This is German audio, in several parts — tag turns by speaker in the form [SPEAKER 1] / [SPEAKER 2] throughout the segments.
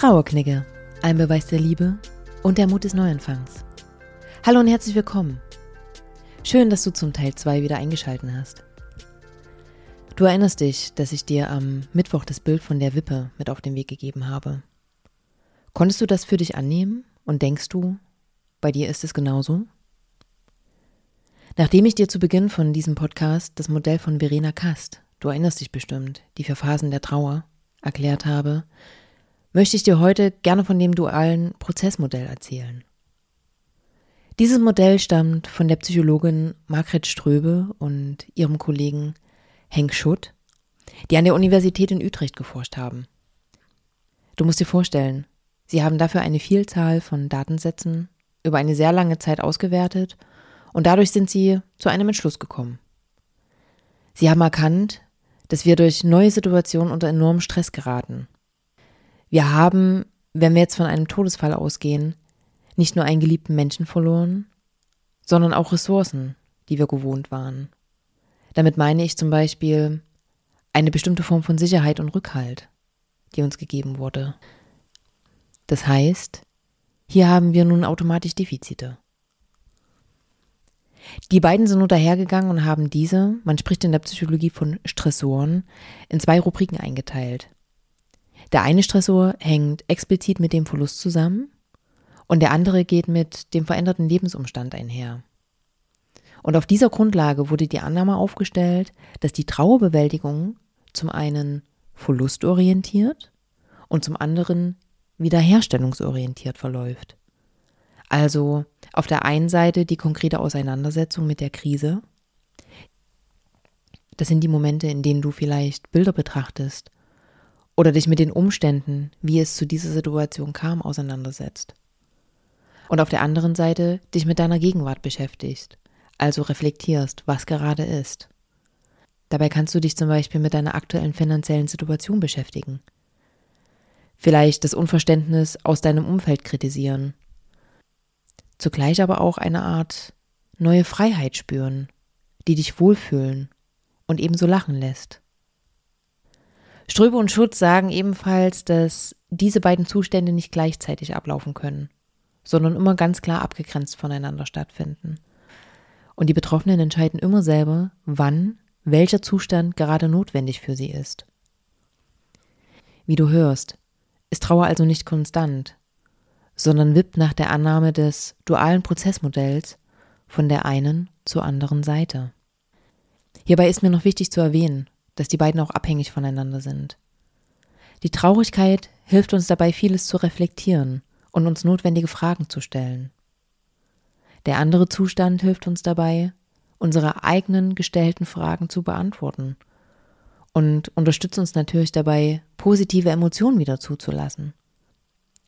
[SPEAKER 1] Trauerknigge, ein Beweis der Liebe und der Mut des Neuanfangs. Hallo und herzlich willkommen. Schön, dass du zum Teil 2 wieder eingeschalten hast. Du erinnerst dich, dass ich dir am Mittwoch das Bild von der Wippe mit auf den Weg gegeben habe. Konntest du das für dich annehmen und denkst du, bei dir ist es genauso? Nachdem ich dir zu Beginn von diesem Podcast das Modell von Verena Kast, du erinnerst dich bestimmt, die vier Phasen der Trauer, erklärt habe, möchte ich dir heute gerne von dem dualen Prozessmodell erzählen. Dieses Modell stammt von der Psychologin Margret Ströbe und ihrem Kollegen Henk Schutt, die an der Universität in Utrecht geforscht haben. Du musst dir vorstellen, sie haben dafür eine Vielzahl von Datensätzen über eine sehr lange Zeit ausgewertet und dadurch sind sie zu einem Entschluss gekommen. Sie haben erkannt, dass wir durch neue Situationen unter enormen Stress geraten wir haben, wenn wir jetzt von einem Todesfall ausgehen, nicht nur einen geliebten Menschen verloren, sondern auch Ressourcen, die wir gewohnt waren. Damit meine ich zum Beispiel eine bestimmte Form von Sicherheit und Rückhalt, die uns gegeben wurde. Das heißt, hier haben wir nun automatisch Defizite. Die beiden sind nun dahergegangen und haben diese, man spricht in der Psychologie von Stressoren, in zwei Rubriken eingeteilt. Der eine Stressor hängt explizit mit dem Verlust zusammen und der andere geht mit dem veränderten Lebensumstand einher. Und auf dieser Grundlage wurde die Annahme aufgestellt, dass die Trauerbewältigung zum einen verlustorientiert und zum anderen wiederherstellungsorientiert verläuft. Also auf der einen Seite die konkrete Auseinandersetzung mit der Krise. Das sind die Momente, in denen du vielleicht Bilder betrachtest oder dich mit den Umständen, wie es zu dieser Situation kam, auseinandersetzt. Und auf der anderen Seite dich mit deiner Gegenwart beschäftigst, also reflektierst, was gerade ist. Dabei kannst du dich zum Beispiel mit deiner aktuellen finanziellen Situation beschäftigen. Vielleicht das Unverständnis aus deinem Umfeld kritisieren. Zugleich aber auch eine Art neue Freiheit spüren, die dich wohlfühlen und ebenso lachen lässt. Ströbe und Schutz sagen ebenfalls, dass diese beiden Zustände nicht gleichzeitig ablaufen können, sondern immer ganz klar abgegrenzt voneinander stattfinden. Und die Betroffenen entscheiden immer selber, wann welcher Zustand gerade notwendig für sie ist. Wie du hörst, ist Trauer also nicht konstant, sondern wippt nach der Annahme des dualen Prozessmodells von der einen zur anderen Seite. Hierbei ist mir noch wichtig zu erwähnen, dass die beiden auch abhängig voneinander sind. Die Traurigkeit hilft uns dabei, vieles zu reflektieren und uns notwendige Fragen zu stellen. Der andere Zustand hilft uns dabei, unsere eigenen gestellten Fragen zu beantworten und unterstützt uns natürlich dabei, positive Emotionen wieder zuzulassen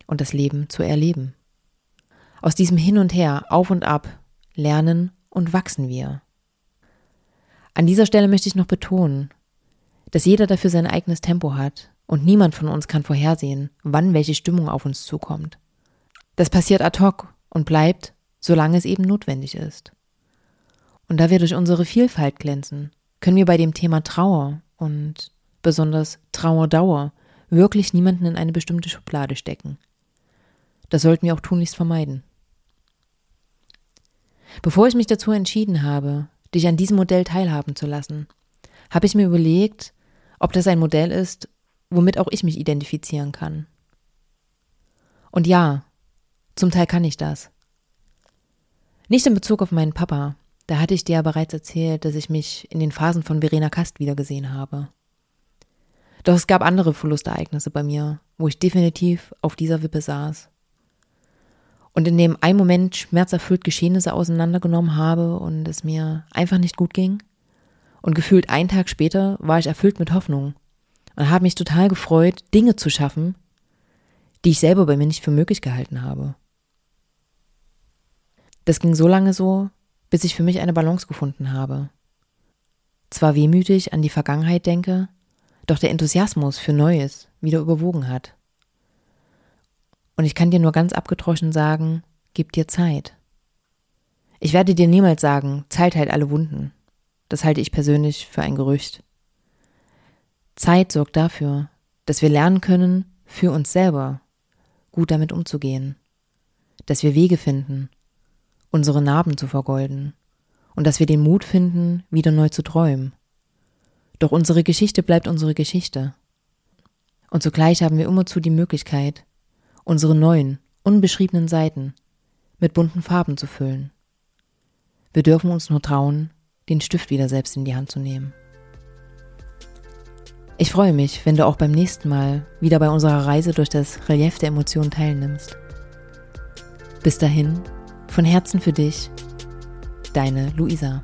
[SPEAKER 1] und das Leben zu erleben. Aus diesem Hin und Her, auf und ab, lernen und wachsen wir. An dieser Stelle möchte ich noch betonen, dass jeder dafür sein eigenes Tempo hat und niemand von uns kann vorhersehen, wann welche Stimmung auf uns zukommt. Das passiert ad hoc und bleibt, solange es eben notwendig ist. Und da wir durch unsere Vielfalt glänzen, können wir bei dem Thema Trauer und besonders Trauerdauer wirklich niemanden in eine bestimmte Schublade stecken. Das sollten wir auch tunlichst vermeiden. Bevor ich mich dazu entschieden habe, dich an diesem Modell teilhaben zu lassen, habe ich mir überlegt, ob das ein Modell ist, womit auch ich mich identifizieren kann. Und ja, zum Teil kann ich das. Nicht in Bezug auf meinen Papa, da hatte ich dir ja bereits erzählt, dass ich mich in den Phasen von Verena Kast wiedergesehen habe. Doch es gab andere Verlustereignisse bei mir, wo ich definitiv auf dieser Wippe saß. Und in dem einen Moment schmerzerfüllt Geschehnisse auseinandergenommen habe und es mir einfach nicht gut ging, und gefühlt einen Tag später war ich erfüllt mit Hoffnung und habe mich total gefreut, Dinge zu schaffen, die ich selber bei mir nicht für möglich gehalten habe. Das ging so lange so, bis ich für mich eine Balance gefunden habe. Zwar wehmütig an die Vergangenheit denke, doch der Enthusiasmus für Neues wieder überwogen hat. Und ich kann dir nur ganz abgetroschen sagen, gib dir Zeit. Ich werde dir niemals sagen, Zeit heilt alle Wunden. Das halte ich persönlich für ein Gerücht. Zeit sorgt dafür, dass wir lernen können, für uns selber gut damit umzugehen, dass wir Wege finden, unsere Narben zu vergolden und dass wir den Mut finden, wieder neu zu träumen. Doch unsere Geschichte bleibt unsere Geschichte. Und zugleich haben wir immerzu die Möglichkeit, unsere neuen, unbeschriebenen Seiten mit bunten Farben zu füllen. Wir dürfen uns nur trauen, den Stift wieder selbst in die Hand zu nehmen. Ich freue mich, wenn du auch beim nächsten Mal wieder bei unserer Reise durch das Relief der Emotionen teilnimmst. Bis dahin, von Herzen für dich, deine Luisa.